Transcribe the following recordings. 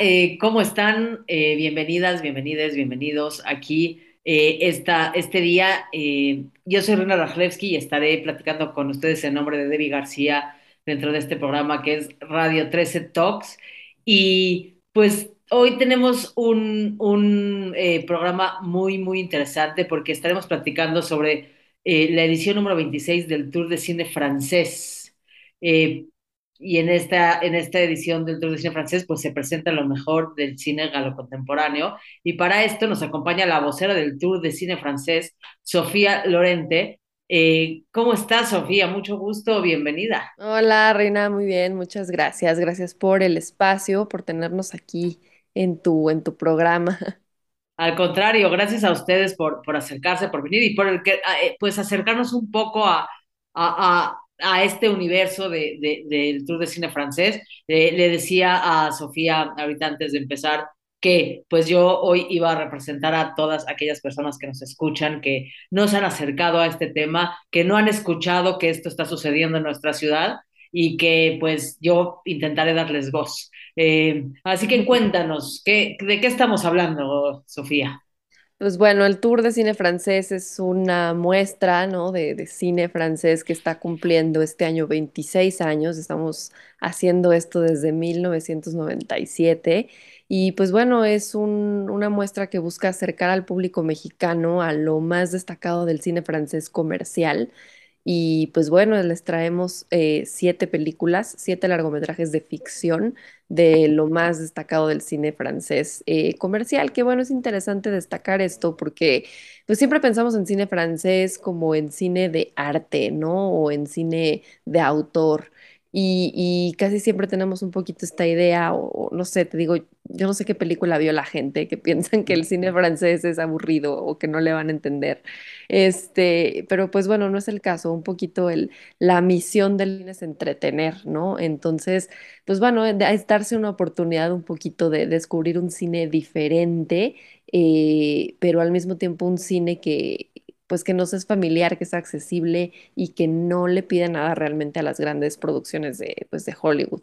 eh, ¿cómo están? Eh, bienvenidas, bienvenidas, bienvenidos aquí eh, este día. eh, yo soy Rina Rajlewski y estaré platicando con ustedes en nombre de Debbie García dentro de este programa que es Radio 13 Talks. Y pues hoy tenemos un, un, eh, programa muy, muy interesante porque estaremos platicando sobre la edición número 26 del Tour de Cine Francés. Y en esta, en esta edición del Tour de Cine Francés, pues se presenta lo mejor del cine galo contemporáneo. Y para esto nos acompaña la vocera del Tour de Cine Francés, Sofía Lorente. Eh, ¿cómo estás, Sofía? Mucho gusto, bienvenida. Hola, Reina, muy bien, muchas gracias. Gracias por el espacio, por tenernos aquí en tu, en tu programa. Al contrario, gracias a ustedes por, por acercarse, por venir y por el que, eh, pues acercarnos un poco a, a, a, a este universo de, de, del Tour de Cine Francés. Le decía a Sofía ahorita antes de empezar que pues yo hoy iba a representar a todas aquellas personas que nos escuchan, que no se han acercado a este tema, que no han escuchado que esto está sucediendo en nuestra ciudad y que pues yo intentaré darles voz. Eh, así que cuéntanos, ¿qué, ¿de qué estamos hablando, Sofía? Pues bueno, el Tour de Cine Francés es una muestra, ¿no? de, cine francés que está cumpliendo este año 26 años. Estamos haciendo esto desde 1997 y pues bueno, es un- una muestra que busca acercar al público mexicano a lo más destacado del cine francés comercial. Y pues bueno, les traemos eh, siete películas, siete largometrajes de ficción de lo más destacado del cine francés eh, comercial. Que bueno, es interesante destacar esto porque pues siempre pensamos en cine francés como en cine de arte, ¿no? O en cine de autor. Y, y casi siempre tenemos un poquito esta idea, o, o no sé, te digo, yo no sé qué película vio la gente que piensan que el cine francés es aburrido o que no le van a entender. Este, pero pues bueno, no es el caso. Un poquito el, la misión del cine es entretener, ¿no? Entonces, pues bueno, es darse una oportunidad un poquito de descubrir un cine diferente, eh, pero al mismo tiempo un cine que, pues que nos es familiar, que es accesible y que no le pide nada realmente a las grandes producciones de, pues, de Hollywood.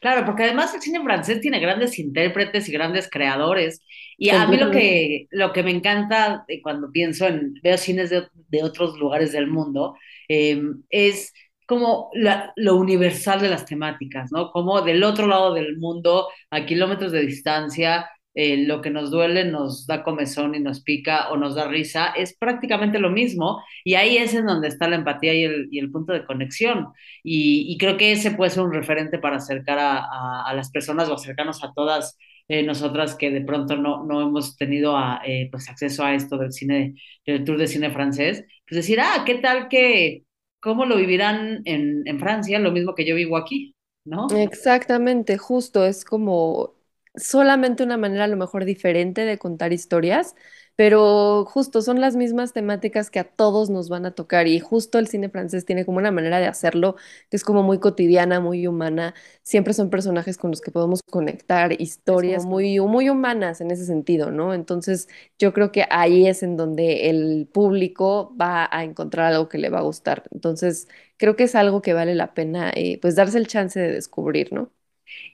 Claro, porque además el cine francés tiene grandes intérpretes y grandes creadores. Y a mí lo que, lo que me encanta cuando pienso en, veo cines de, de otros lugares del mundo, eh, es como la- lo universal de las temáticas, ¿no? Como del otro lado del mundo, a kilómetros de distancia, eh, lo que nos duele nos da comezón y nos pica o nos da risa, es prácticamente lo mismo. Y ahí es en donde está la empatía y el, y el punto de conexión. Y, y creo que ese puede ser un referente para acercar a, a, a las personas o acercarnos a todas eh, nosotras que de pronto no, no hemos tenido a, eh, pues acceso a esto del cine, del tour de cine francés, pues decir, ah, ¿qué tal que, cómo lo vivirán en, en Francia? Lo mismo que yo vivo aquí, ¿no? Exactamente, justo, es como solamente una manera a lo mejor diferente de contar historias, pero justo son las mismas temáticas que a todos nos van a tocar y justo el cine francés tiene como una manera de hacerlo que es como muy cotidiana, muy humana, siempre son personajes con los que podemos conectar, historias muy, muy humanas en ese sentido, ¿no? Entonces yo creo que ahí es en donde el público va a encontrar algo que le va a gustar, entonces creo que es algo que vale la pena eh, pues darse el chance de descubrir, ¿no?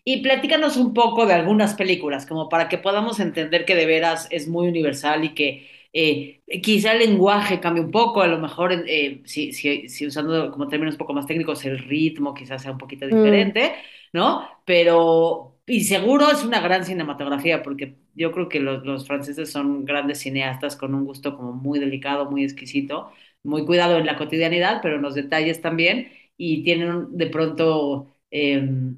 Y platícanos un poco de algunas películas, como para que podamos entender que de veras es muy universal y que eh, quizá el lenguaje cambie un poco, a lo mejor eh, si, si, si usando como términos un poco más técnicos, el ritmo quizás sea un poquito Mm, diferente, ¿no? Pero, y seguro es una gran cinematografía, porque yo creo que los, los franceses son grandes cineastas con un gusto como muy delicado, muy exquisito, muy cuidado en la cotidianidad, pero en los detalles también, y tienen de pronto... Eh,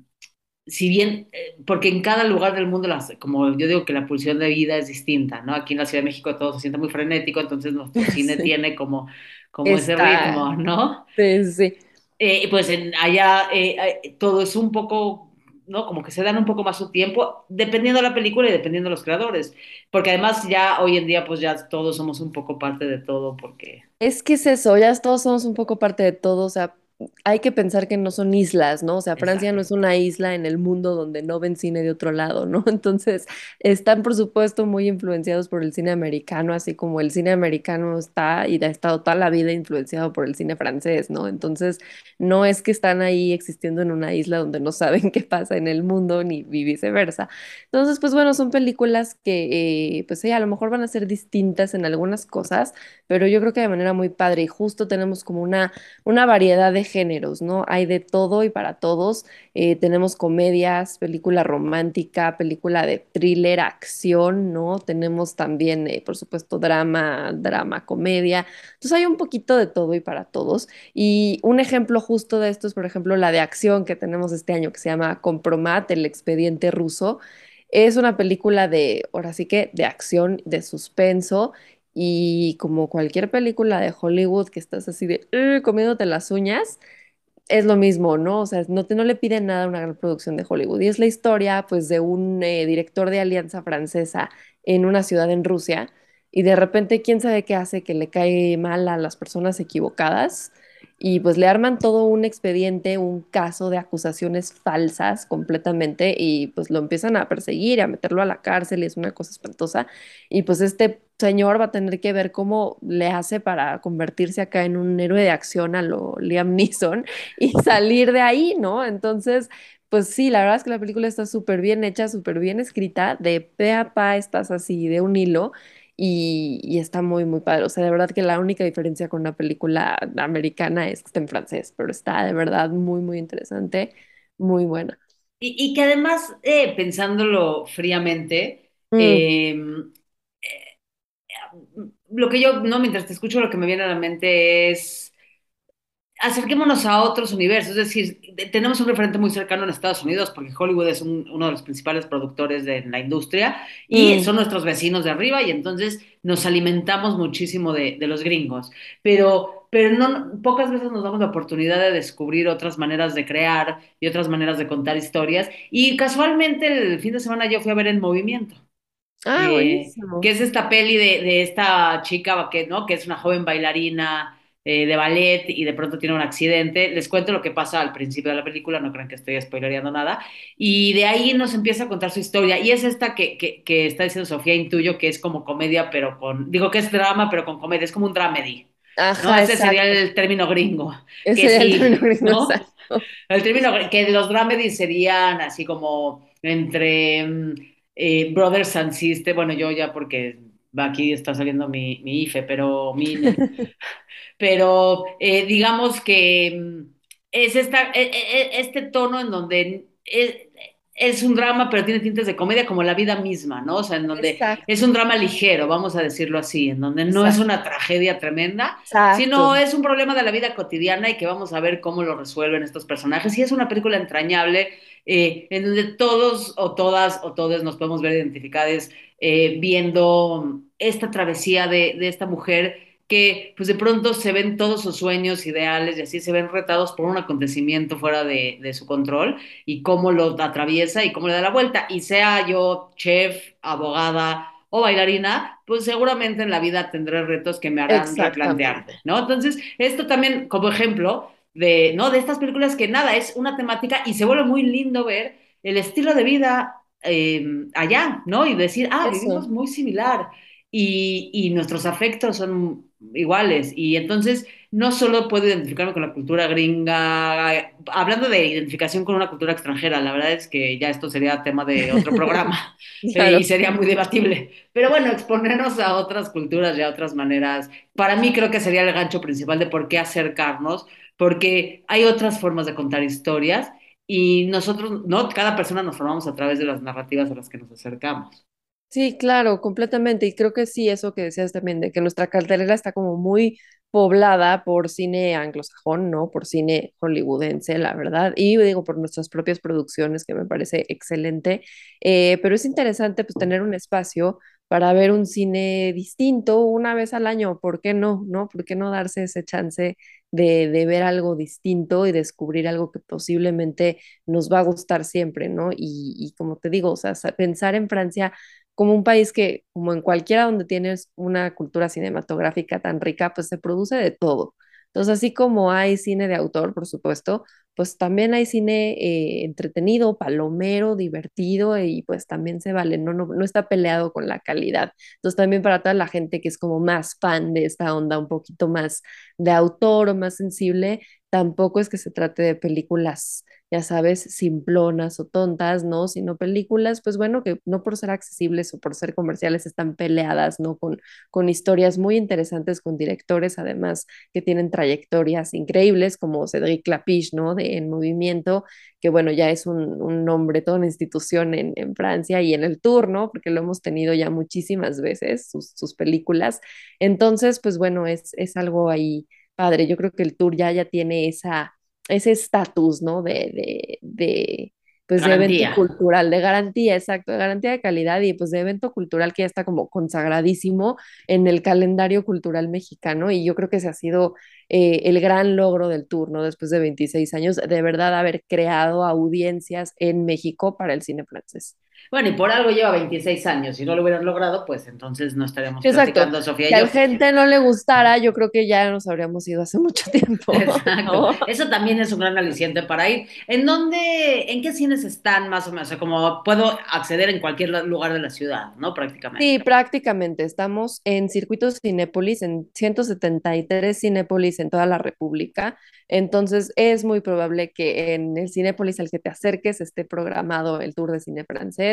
si bien, eh, porque en cada lugar del mundo, las, como yo digo que la pulsión de vida es distinta, ¿no? Aquí en la Ciudad de México todo se siente muy frenético, entonces nuestro cine sí, tiene como, como ese ritmo, ¿no? sí, sí. Eh, pues en, allá eh, todo es un poco, ¿no? Como que se dan un poco más su tiempo, dependiendo de la película y dependiendo de los creadores, porque además ya hoy en día pues ya todos somos un poco parte de todo, porque... Es que es eso, ya todos somos un poco parte de todo, o sea, hay que pensar que no son islas, ¿no? O sea, Francia no es una isla en el mundo donde no ven cine de otro lado, ¿no? Entonces, están por supuesto muy influenciados por el cine americano, así como el cine americano está y ha estado toda la vida influenciado por el cine francés, ¿no? Entonces, no es que están ahí existiendo en una isla donde no saben qué pasa en el mundo ni viceversa. Entonces, pues bueno, son películas que, eh, pues sí, a lo mejor van a ser distintas en algunas cosas, pero yo creo que de manera muy padre y justo tenemos como una una variedad de géneros, ¿no? Hay de todo y para todos. Eh, tenemos comedias, película romántica, película de thriller, acción, ¿no? Tenemos también, eh, por supuesto, drama, drama, comedia. Entonces hay un poquito de todo y para todos. Y un ejemplo justo de esto es, por ejemplo, la de acción que tenemos este año que se llama Compromat, el expediente ruso. Es una película de, ahora sí que, de acción, de suspenso y como cualquier película de Hollywood que estás así de comiéndote las uñas, es lo mismo, ¿no? O sea, no, te, no le piden nada a una gran producción de Hollywood. Y es la historia, pues, de un eh, director de Alianza Francesa en una ciudad en Rusia. Y de repente, quién sabe qué hace que le cae mal a las personas equivocadas. Y pues le arman todo un expediente, un caso de acusaciones falsas completamente. Y pues lo empiezan a perseguir, a meterlo a la cárcel. Y es una cosa espantosa. Y pues este señor va a tener que ver cómo le hace para convertirse acá en un héroe de acción a lo Liam Neeson y salir de ahí, ¿no? Entonces, pues sí, la verdad es que la película está súper bien hecha, súper bien escrita, de pe a pa estás así de un hilo y, y está muy, muy padre. O sea, de verdad que la única diferencia con una película americana es que está en francés, pero está de verdad muy, muy interesante, muy buena. Y, y que además, eh, pensándolo fríamente, Mm, eh, lo que yo, no, mientras te escucho, lo que me viene a la mente es acerquémonos a otros universos, es decir, de- tenemos un referente muy cercano en Estados Unidos, porque Hollywood es un- uno de los principales productores de la industria y mm. son nuestros vecinos de arriba y entonces nos alimentamos muchísimo de, de los gringos, pero, pero no, pocas veces nos damos la oportunidad de descubrir otras maneras de crear y otras maneras de contar historias y casualmente el fin de semana yo fui a ver En Movimiento. Ah, eh, que buenísimo. es esta peli de, de esta chica que, ¿no? que es una joven bailarina eh, de ballet y de pronto tiene un accidente. Les cuento lo que pasa al principio de la película, no crean que estoy spoilereando nada. Y de ahí nos empieza a contar su historia. Y es esta que, que, que está diciendo Sofía Intuyo, que es como comedia, pero con, digo que es drama, pero con comedia, es como un dramedy. ¿No? Ajá, Ese sería el término gringo, Ese que sería el sí, término gringo, ¿no? El término que los dramedies serían así como entre mm, eh, Brothers and Sisters, bueno, yo ya porque aquí está saliendo mi, mi IFE, pero mi pero eh, digamos que mm, es esta, e- e- e- este tono en donde es, es un drama, pero tiene tintes de comedia como la vida misma, ¿no? O sea, en donde es un drama ligero, vamos a decirlo así, en donde no es una tragedia tremenda, sino es un problema de la vida cotidiana y que vamos a ver cómo lo resuelven estos personajes. Y es una película entrañable eh, en donde todos o todas o todos nos podemos ver identificados eh, viendo esta travesía de, de esta mujer que pues de pronto se ven todos sus sueños, ideales y así se ven retados por un acontecimiento fuera de, de su control y cómo lo atraviesa y cómo le da la vuelta. Y sea yo chef, abogada o bailarina, pues seguramente en la vida tendré retos que me harán replantearme. ¿no? Entonces, esto también como ejemplo de, ¿no? De estas películas que nada, es una temática y se vuelve muy lindo ver el estilo de vida eh, allá, ¿no? Y decir, ah, vivimos muy similar y, y nuestros afectos son iguales. Y entonces no solo puedo identificarme con la cultura gringa, hablando de identificación con una cultura extranjera, la verdad es que ya esto sería tema de otro programa eh, y sería muy debatible. Pero bueno, exponernos a otras culturas y a otras maneras, para mí creo que sería el gancho principal de por qué acercarnos, porque hay otras formas de contar historias y nosotros, no, cada persona nos formamos a través de las narrativas a las que nos acercamos. Sí, claro, completamente. Y creo que sí, eso que decías también, de que nuestra cartelera está como muy poblada por cine anglosajón, ¿no? Por cine hollywoodense, la verdad. Y digo, por nuestras propias producciones, que me parece excelente. Eh, pero es interesante, pues, tener un espacio para ver un cine distinto una vez al año. ¿Por qué no? ¿No? ¿Por qué no darse ese chance de, de ver algo distinto y descubrir algo que posiblemente nos va a gustar siempre, ¿no? Y, y como te digo, o sea, sa- pensar en Francia como un país que, como en cualquiera donde tienes una cultura cinematográfica tan rica, pues se produce de todo, Entonces, así como hay cine de autor, por supuesto, pues también hay cine eh, entretenido, palomero, divertido y pues también se vale, no, no, no está peleado con la calidad. Entonces también para toda la gente que es como más fan de esta onda, un poquito más de autor o más sensible, tampoco es que se trate de películas ya sabes, simplonas o tontas, ¿no? Sino películas, pues bueno, que no por ser accesibles o por ser comerciales están peleadas, ¿no? Con, con historias muy interesantes, con directores además que tienen trayectorias increíbles, como Cédric Clapiche, ¿no? De En Movimiento, que bueno, ya es un, un nombre, toda una institución en, en, Francia y en el tour, ¿no? Porque lo hemos tenido ya muchísimas veces, sus, sus películas. Entonces, pues bueno, es, es algo ahí padre. Yo creo que el tour ya, ya tiene esa ese estatus, ¿no? De, de, de, pues de evento cultural, de garantía, exacto, de garantía de calidad y pues de evento cultural que ya está como consagradísimo en el calendario cultural mexicano y yo creo que ese ha sido eh, el gran logro del tour, ¿no? Después de 26 años, de verdad haber creado audiencias en México para el cine francés. Bueno, y por algo lleva 26 años. Si no lo hubieran logrado, pues entonces no estaríamos Exacto. platicando, Sofía. Si a la gente no le gustara, yo creo que ya nos habríamos ido hace mucho tiempo. Exacto. Eso también es un gran aliciente para ir. ¿En dónde, en qué cines están más o menos? O sea, como puedo acceder en cualquier lugar de la ciudad, ¿no? Prácticamente. Sí, prácticamente. Estamos en Circuitos Cinépolis, en 173 Cinépolis en toda la República. Entonces, es muy probable que en el Cinépolis al que te acerques esté programado el tour de cine francés,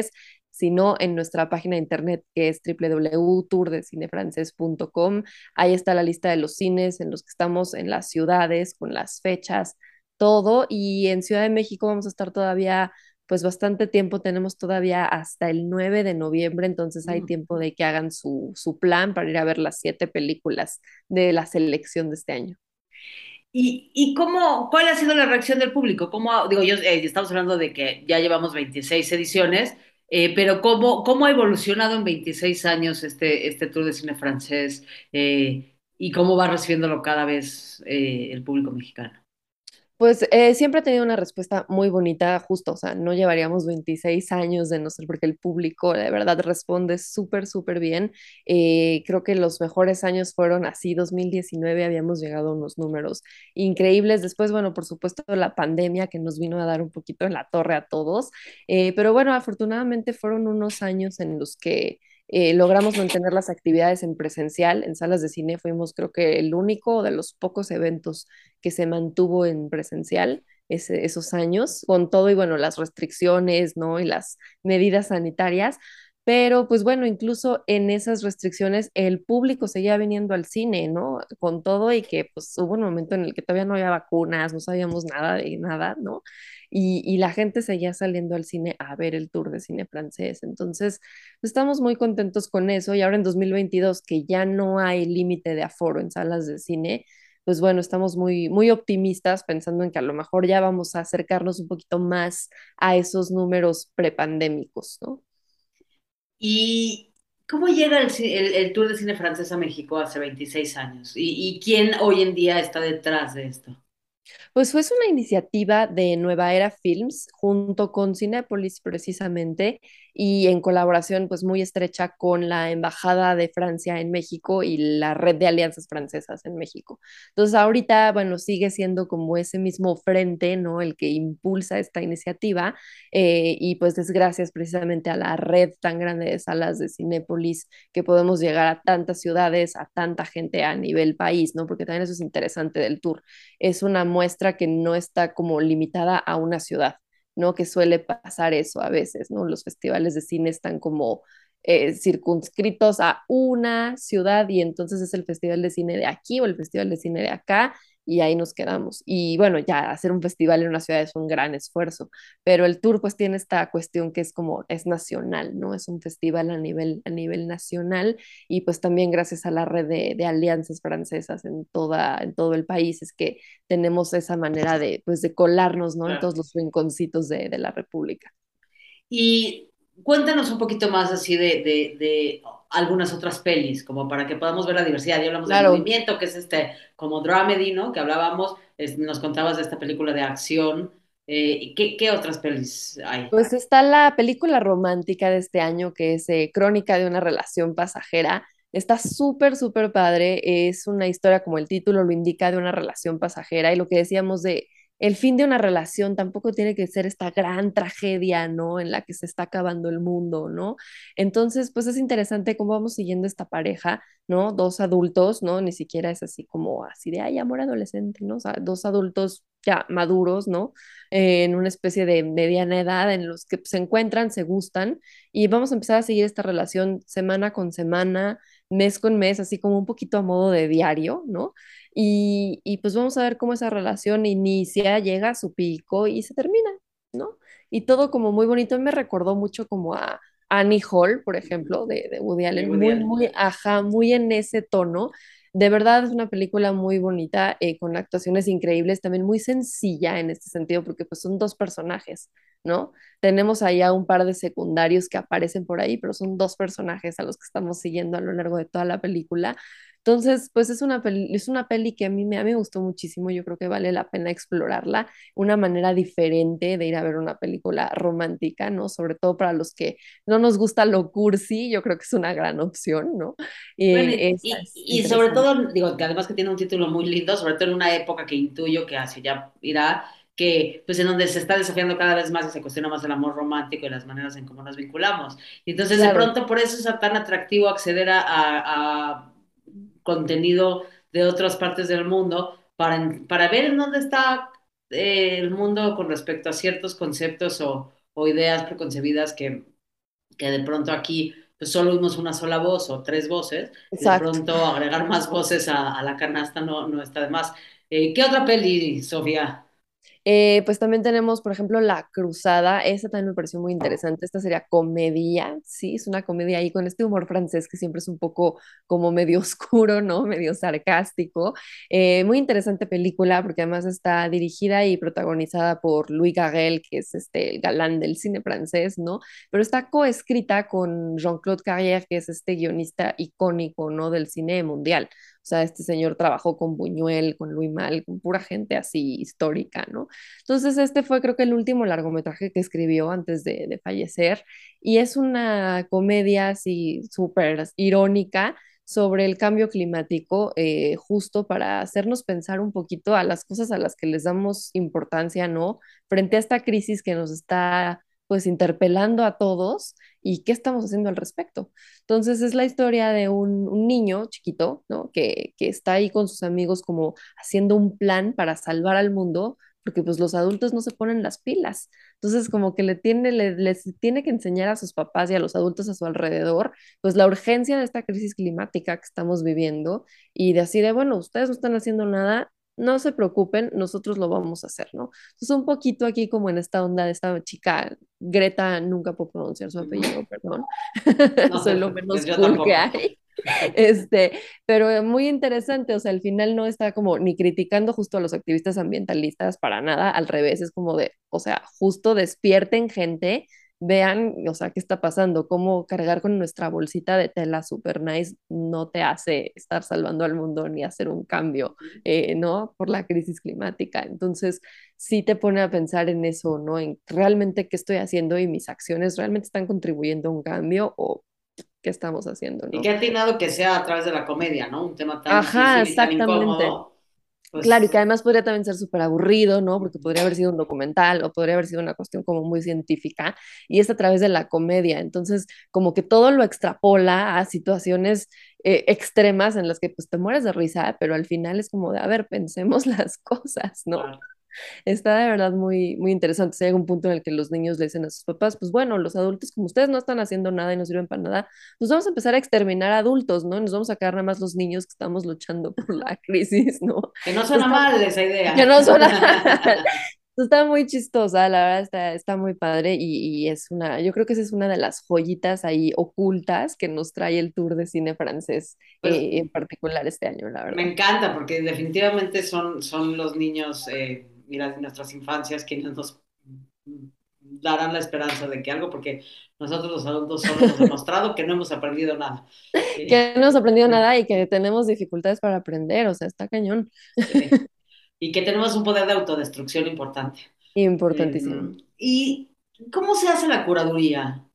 sino en nuestra página de internet que es www.tourdecinefrancés.com. Ahí está la lista de los cines en los que estamos en las ciudades, con las fechas, todo. Y en Ciudad de México vamos a estar todavía pues bastante tiempo, tenemos todavía hasta el 9 de noviembre, entonces hay mm. tiempo de que hagan su, su plan para ir a ver las siete películas de la selección de este año. ¿Y, y cómo, cuál ha sido la reacción del público? ¿Cómo, digo, yo, eh, estamos hablando de que ya llevamos 26 ediciones, eh, pero ¿cómo, ¿cómo ha evolucionado en 26 años este, este Tour de Cine francés eh, y cómo va recibiéndolo cada vez el público mexicano? Pues eh, siempre he tenido una respuesta muy bonita, justo, o sea, no llevaríamos 26 años de no ser porque el público de verdad responde súper, súper bien. Eh, creo que los mejores años fueron así, 2019 habíamos llegado a unos números increíbles. Después, bueno, por supuesto, la pandemia que nos vino a dar un poquito en la torre a todos, eh, pero bueno, afortunadamente fueron unos años en los que eh, logramos mantener las actividades en presencial, en salas de cine fuimos creo que el único de los pocos eventos que se mantuvo en presencial esos años, con todo y bueno, las restricciones, ¿no? Y las medidas sanitarias, pero pues bueno, incluso en esas restricciones el público seguía viniendo al cine, ¿no? Con todo y que pues hubo un momento en el que todavía no había vacunas, no sabíamos nada de nada, ¿no? Y, la gente seguía saliendo al cine a ver el tour de cine francés. Entonces, estamos muy contentos con eso y ahora en 2022 que ya no hay límite de aforo en salas de cine, pues bueno, estamos muy, muy optimistas pensando en que a lo mejor ya vamos a acercarnos un poquito más a esos números prepandémicos, ¿no? ¿Y cómo llega el, Tour de Cine Francés a México hace 26 años? ¿Y, ¿Y quién hoy en día está detrás de esto? Pues fue una iniciativa de Nueva Era Films junto con Cinepolis precisamente y en colaboración pues muy estrecha con la Embajada de Francia en México y la red de alianzas francesas en México. Entonces ahorita, bueno, sigue siendo como ese mismo frente, ¿no? El que impulsa esta iniciativa eh, y pues es gracias precisamente a la red tan grande de salas de Cinépolis que podemos llegar a tantas ciudades, a tanta gente a nivel país, ¿no? Porque también eso es interesante del tour. Es una muestra que no está como limitada a una ciudad ¿no? Que suele pasar eso a veces, ¿no? Los festivales de cine están como eh, circunscritos a una ciudad y entonces es el festival de cine de aquí o el festival de cine de acá y ahí nos quedamos. Y bueno, ya hacer un festival en una ciudad es un gran esfuerzo, pero el tour pues tiene esta cuestión que es como, es nacional, ¿no? Es un festival a nivel, a nivel nacional y pues también gracias a la red de, de alianzas francesas en, toda, en todo el país es que tenemos esa manera de, pues, de colarnos, ¿no? En todos los rinconcitos de, de la República. Y cuéntanos un poquito más así de, de, de algunas otras pelis, como para que podamos ver la diversidad. Ya hablamos del movimiento, que es este, como dramedy, ¿no? Que hablábamos, nos contabas de esta película de acción. Eh, ¿qué, ¿qué, otras pelis hay? Pues está la película romántica de este año, que es eh, Crónica de una relación pasajera, Está súper, súper padre. Es una historia, como el título lo indica, de una relación pasajera y lo que decíamos de el fin de una relación tampoco tiene que ser esta gran tragedia, ¿no? En la que se está acabando el mundo, ¿no? Entonces, pues es interesante cómo vamos siguiendo esta pareja, ¿no? Dos adultos, ¿no? Ni siquiera es así como así de, ay, amor adolescente, ¿no? O sea, dos adultos ya maduros, ¿no? En una especie de mediana edad en los que se encuentran, se gustan y vamos a empezar a seguir esta relación semana con semana, mes con mes, así como un poquito a modo de diario, ¿no? Y, y pues vamos a ver cómo esa relación inicia, llega a su pico y se termina, ¿no? Y todo como muy bonito, me recordó mucho como a Annie Hall, por ejemplo, de, de Woody Allen, muy, muy, ajá, muy en ese tono. De verdad es una película muy bonita, eh, con actuaciones increíbles, también muy sencilla en este sentido, porque pues son dos personajes, ¿no? Tenemos allá un par de secundarios que aparecen por ahí, pero son dos personajes a los que estamos siguiendo a lo largo de toda la película. Entonces, pues es una peli, es una peli que a mí, me, a mí me gustó muchísimo, yo creo que vale la pena explorarla, una manera diferente de ir a ver una película romántica, ¿no? Sobre todo para los que no nos gusta lo cursi, yo creo que es una gran opción, ¿no? Bueno, Eh, y, es y sobre todo, digo, que además que tiene un título muy lindo, sobre todo en una época que intuyo que hacia ya irá, que pues en donde se está desafiando cada vez más y se cuestiona más el amor romántico y las maneras en cómo nos vinculamos. Y entonces de Claro, pronto por eso es tan atractivo acceder a, a- a contenido de otras partes del mundo para, para ver en dónde está eh, el mundo con respecto a ciertos conceptos o, o ideas preconcebidas que que de pronto aquí pues solo oímos una sola voz o tres voces, y de exacto. pronto agregar más voces a, a la canasta no, no está de más. Eh, ¿qué otra peli, Sofía? Eh, pues también tenemos, por ejemplo, La Cruzada. Esa también me pareció muy interesante. Esta sería comedia, sí, es una comedia ahí con este humor francés que siempre es un poco como medio oscuro, ¿no? Medio sarcástico. Eh, muy interesante película porque además está dirigida y protagonizada por Louis Garrel, que es este el galán del cine francés, ¿no? Pero está coescrita con Jean-Claude Carrière, que es este guionista icónico, ¿no? Del cine mundial. Sea, este señor trabajó con Buñuel, con Louis Malle, con pura gente así histórica, ¿no? Entonces, este fue creo que el último largometraje que escribió antes de, de fallecer y es una comedia así súper irónica sobre el cambio climático, eh, justo para hacernos pensar un poquito a las cosas a las que les damos importancia, ¿no? Frente a esta crisis que nos está pues interpelando a todos y qué estamos haciendo al respecto. Entonces es la historia de un, niño chiquito, ¿no? Que, que está ahí con sus amigos como haciendo un plan para salvar al mundo porque pues los adultos no se ponen las pilas. Entonces como que le tiene, le, les tiene que enseñar a sus papás y a los adultos a su alrededor, pues la urgencia de esta crisis climática que estamos viviendo y de así de, bueno, ustedes no están haciendo nada, no se preocupen, nosotros lo vamos a hacer, ¿no? Entonces un poquito aquí como en esta onda de esta chica, Greta, nunca puedo pronunciar su apellido, perdón, No soy lo menos cool que hay. Este, pero muy interesante, o sea, al final no está como ni criticando justo a los activistas ambientalistas para nada, al revés, es como de, o sea, justo despierten gente, vean, o sea, qué está pasando, cómo cargar con nuestra bolsita de tela super nice no te hace estar salvando al mundo ni hacer un cambio, eh, ¿no? Por la crisis climática. Entonces, sí te pone a pensar en eso, ¿no? En realmente qué estoy haciendo y mis acciones realmente están contribuyendo a un cambio o qué estamos haciendo, Y ¿no? qué atinado que sea a través de la comedia, ¿no? Un tema tan Ajá, difícil y tan exactamente. Incómodo, Claro, y pues que además podría también ser súper aburrido, ¿no? Porque podría haber sido un documental o podría haber sido una cuestión como muy científica y es a través de la comedia. Entonces, como que todo lo extrapola a situaciones eh, extremas en las que pues te mueres de risa, pero al final es como de, a ver, pensemos las cosas, ¿no? claro. Está de verdad muy, muy interesante. Si hay un punto en el que los niños le dicen a sus papás, pues bueno, los adultos, como ustedes no están haciendo nada y no sirven para nada, pues vamos a empezar a exterminar adultos, ¿no? Y nos vamos a quedar nada más los niños que estamos luchando por la crisis, ¿no? Que no suena Está, mal esa que idea. no suena. Está muy chistosa, la verdad está, está muy padre y, y es una, yo creo que esa es una de las joyitas ahí ocultas que nos trae el tour de cine francés Pues eh, en particular este año, la me verdad. encanta porque definitivamente son, son los niños eh, y las, nuestras infancias quienes nos darán la esperanza de que algo, porque nosotros los adultos solo hemos demostrado que no hemos aprendido nada. Que no hemos aprendido nada y que tenemos dificultades para aprender, o sea, está cañón. sí. Y que tenemos un poder de autodestrucción importante. Eh, Importantísimo. ¿Y cómo se hace la curaduría?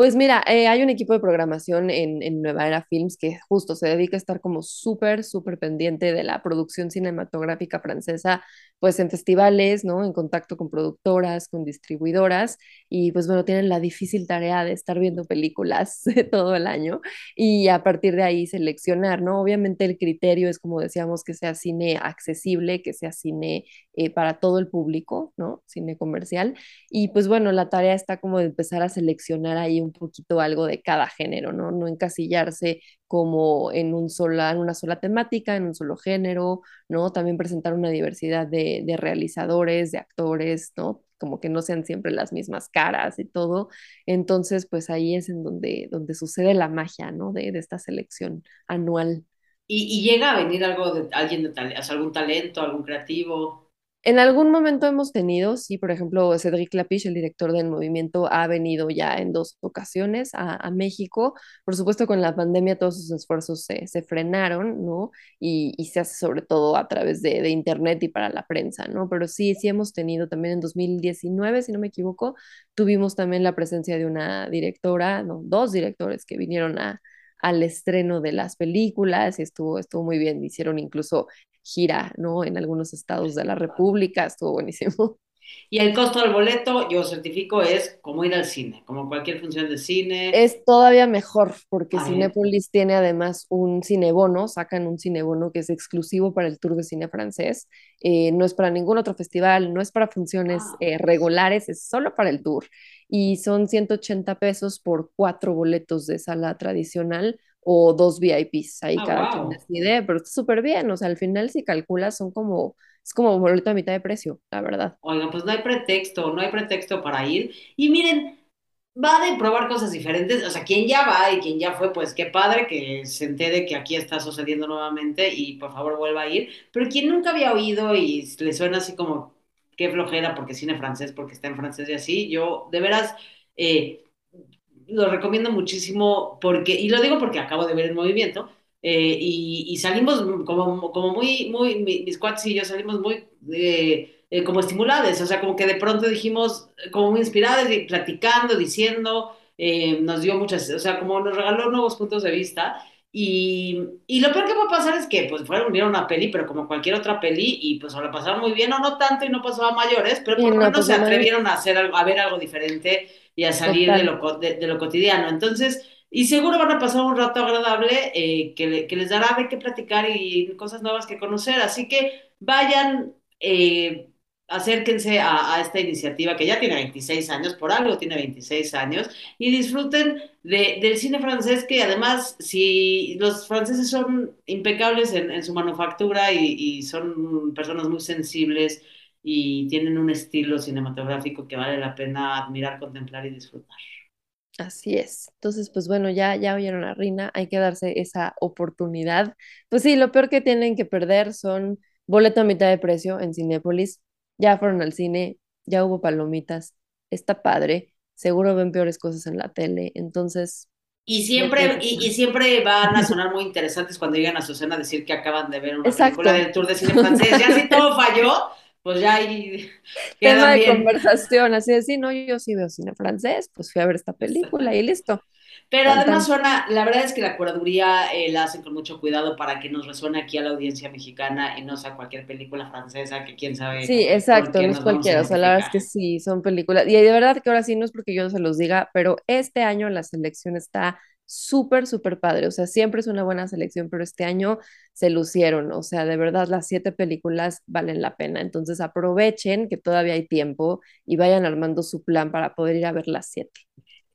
Pues mira, eh, hay un equipo de programación en, en Nueva Era Films que justo se dedica a estar como súper, súper pendiente de la producción cinematográfica francesa, pues en festivales, ¿no? En contacto con productoras, con distribuidoras, y pues bueno, tienen la difícil tarea de estar viendo películas todo el año y a partir de ahí seleccionar, ¿no? Obviamente el criterio es, como decíamos, que sea cine accesible, que sea cine eh, para todo el público, ¿no? Cine comercial. Y pues bueno, la tarea está como de empezar a seleccionar ahí un poquito algo de cada género, ¿no? No encasillarse como en, un sola, en una sola temática, en un solo género, ¿no? También presentar una diversidad de, realizadores, de actores, ¿no? Como que no sean siempre las mismas caras y todo. Entonces, pues ahí es en donde, donde sucede la magia, ¿no? De, esta selección anual. Y, llega a venir algo de alguien de o algún talento, algún creativo. En algún momento hemos tenido, sí, por ejemplo, Cédric Lapiche, el director del movimiento, ha venido ya en dos ocasiones a, a México. Por supuesto, con la pandemia todos sus esfuerzos se, se frenaron, ¿no? Y, y, se hace sobre todo a través de, de, internet y para la prensa, ¿no? Pero sí, sí hemos tenido también en 2019, si no me equivoco, tuvimos también la presencia de una directora, no, dos directores que vinieron a, al estreno de las películas y estuvo, estuvo muy bien. Hicieron incluso gira, ¿no? En algunos estados de la República, estuvo buenísimo. Y el costo del boleto, yo certifico, es como ir al cine, como cualquier función de cine. Es todavía mejor, porque Ay. Cinépolis tiene además un cinebono, sacan un cinebono que es exclusivo para el Tour de Cine francés. Eh, no es para ningún otro festival, no es para funciones ah. eh, regulares, es solo para el Tour. Y son 180 pesos por cuatro boletos de sala tradicional o dos VIPs, ahí Ah, cada wow. quien decide, pero está súper bien, o sea, al final si calculas son como, es como boleto a mitad de precio, la verdad. Oigan, pues no hay pretexto, no hay pretexto para ir. Y miren, va de probar cosas diferentes. O sea, quien ya va y quien ya fue, pues qué padre que se entere que aquí está sucediendo nuevamente y por favor vuelva a ir. Pero quien nunca había oído y le suena así como qué flojera porque cine francés, porque está en francés y así, yo de veras eh, lo recomiendo muchísimo porque, y lo digo porque acabo de ver el movimiento. Eh, y, y, salimos como, como muy, muy, mis cuates y yo salimos muy eh, eh, como estimuladas, o sea, como que de pronto dijimos, como muy inspiradas, y platicando, diciendo, eh, nos dio muchas, o sea, como nos regaló nuevos puntos de vista. Y, y lo peor que va a pasar es que, pues, fueron, vieron una peli, pero como cualquier otra peli, y pues o la pasaron muy bien, o no tanto, y no pasó a mayores, pero por lo no, menos se atrevieron a hacer algo, a ver algo diferente y a salir de lo, de, de lo cotidiano. Entonces, y seguro van a pasar un rato agradable eh, que, que les dará de qué platicar y cosas nuevas que conocer. Así que vayan, eh, acérquense a, a esta iniciativa que ya tiene 26 años, por algo tiene 26 años, y disfruten de, del cine francés que además, si los franceses son impecables en, en su manufactura y, y son personas muy sensibles y tienen un estilo cinematográfico que vale la pena admirar, contemplar y disfrutar. Así es. Entonces, pues bueno, ya, ya oyeron a Rina, hay que darse esa oportunidad. Pues sí, lo peor que tienen que perder son boleto a mitad de precio en Cinépolis. Ya fueron al cine, ya hubo palomitas, está padre, seguro ven peores cosas en la tele, entonces Y siempre, y, y siempre van a sonar muy interesantes cuando llegan a su cena a decir que acaban de ver una película Exacto. del Tour de Cine Francés. Ya si todo falló, pues ya ahí Tema de bien. conversación, así de, sí, no, yo sí veo cine francés, pues fui a ver esta película y listo, Pero además suena, la verdad es que la curaduría eh, la hacen con mucho cuidado para que nos resuene aquí a la audiencia mexicana y no sea cualquier película francesa que quién sabe Sí, exacto, no es cualquiera, o sea, la verdad es que sí, son películas, y de verdad que ahora sí no es porque yo se los diga, pero este año la selección está súper, súper padre, o sea, siempre es una buena selección, pero este año se lucieron, o sea, de verdad las siete películas valen la pena, entonces aprovechen que todavía hay tiempo y vayan armando su plan para poder ir a ver las siete.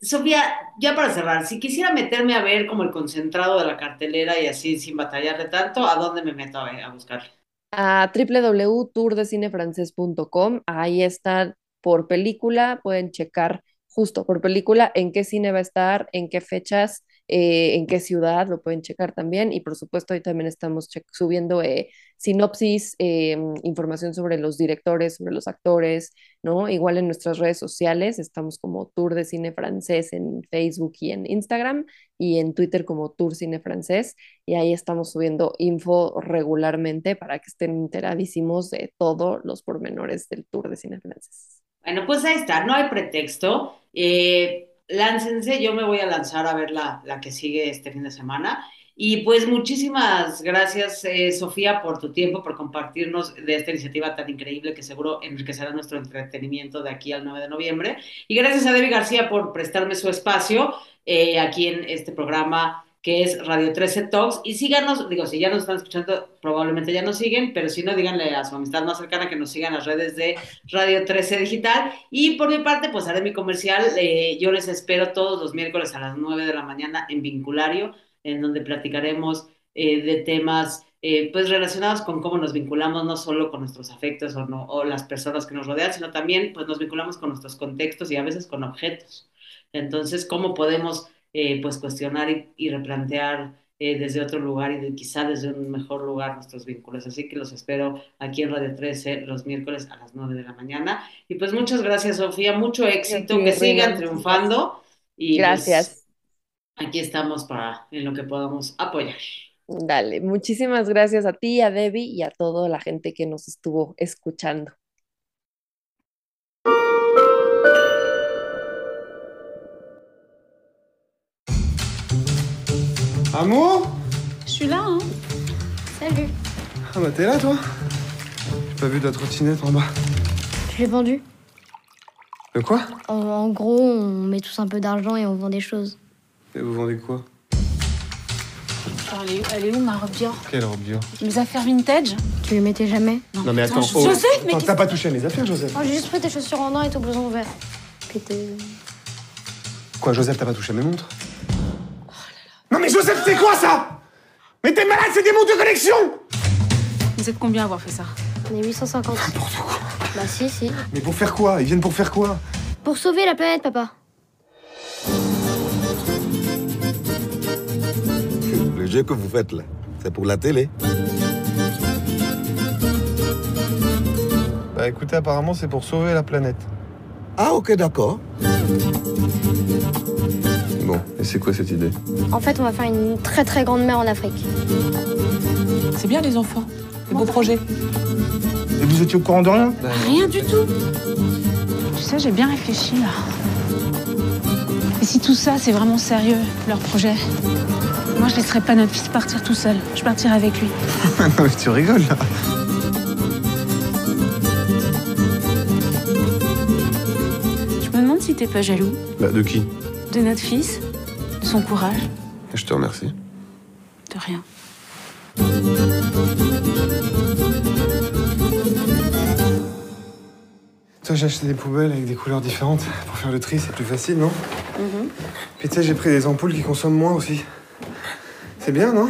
Sofía, ya para cerrar, si quisiera meterme a ver como el concentrado de la cartelera y así sin batallarle tanto, ¿a dónde me meto a, ver, a buscarle? a www.tourdecinefrancés.com. Ahí está por película, pueden checar justo por película en qué cine va a estar, en qué fechas, eh, en qué ciudad, lo pueden checar también. Y por supuesto, ahí también estamos subiendo eh, sinopsis, eh, información sobre los directores, sobre los actores, ¿no? Igual en nuestras redes sociales, estamos como Tour de Cine Francés en Facebook y en Instagram y en Twitter como Tour Cine Francés y ahí estamos subiendo info regularmente para que estén enteradísimos de todos los pormenores del tour de cine francés. Bueno, pues ahí está, no hay pretexto. Eh, láncense, yo me voy a lanzar a ver la, la que sigue este fin de semana. Y pues muchísimas gracias, eh, Sofía, por tu tiempo, por compartirnos de esta iniciativa tan increíble que seguro enriquecerá nuestro entretenimiento de aquí al 9 de noviembre. Y gracias a Debbie García por prestarme su espacio eh, aquí en este programa que es Radio 13 Talks. Y síganos, digo, si ya nos están escuchando, probablemente ya nos siguen, pero si no, díganle a su amistad más cercana que nos sigan las redes de Radio 13 Digital. Y por mi parte, pues haré mi comercial. Eh, yo les espero todos los miércoles a las 9 de la mañana en Vinculario en donde platicaremos eh, de temas eh, pues relacionados con cómo nos vinculamos no solo con nuestros afectos o, no, o las personas que nos rodean, sino también pues nos vinculamos con nuestros contextos y a veces con objetos. Entonces, ¿cómo podemos eh, pues cuestionar y, y replantear desde otro lugar y de, quizá desde un mejor lugar nuestros vínculos? Así que los espero aquí en Radio 13 los miércoles a las 9 de la mañana. Y pues muchas gracias, Sofía, mucho éxito, que sigan triunfando. Y pues, gracias aquí estamos para en lo que podamos apoyar. Dale, muchísimas gracias a ti, a Debbie y a toda la gente que nos estuvo escuchando. Amour Je suis là, hein. Salut. Ah bah t'es là toi? J'ai pas vu ta trottinette en bas. Je l'ai vendue. De quoi? En, en gros, on met tous un peu d'argent et on vend des choses. Et vous vendez quoi? Elle, est, elle est où ma robe Dior? Quelle robe Dior? Mes affaires vintage? Tu les mettais jamais? Non, mais attends, Attends, oh, Joseph, mais t'as pas touché à mes affaires, Joseph Oh, j'ai juste pris tes chaussures en or et ton blouson ouvert. Puis t'es... Quoi, Joseph, t'as pas touché à mes montres? Non mais Joseph, c'est quoi ça? Mais t'es malade, c'est des montres de collection Vous êtes combien à avoir fait ça? On est 850. N'importe quoi. Bah si, si. Mais pour faire quoi? Ils viennent pour faire quoi? Pour sauver la planète, papa. Le jeu que vous faites là, c'est pour la télé. Bah écoutez, apparemment c'est pour sauver la planète. Ah ok d'accord. Bon, et c'est quoi cette idée En fait, on va faire une très très grande mer en Afrique. C'est bien les enfants. Des beaux projets. Et vous étiez au courant de rien Rien du tout. Tu sais, j'ai bien réfléchi là. Et si tout ça, c'est vraiment sérieux, leur projet? Moi, je laisserai pas notre fils partir tout seul. Je partirai avec lui. Non mais tu rigoles là Je me demande si t'es pas jaloux Bah de qui? De notre fils, de son courage, Je te remercie. de rien. Toi j'ai acheté des poubelles avec des couleurs différentes. Pour faire le tri c'est plus facile, non Puis tu sais j'ai pris des ampoules qui consomment moins aussi. C'est bien, non?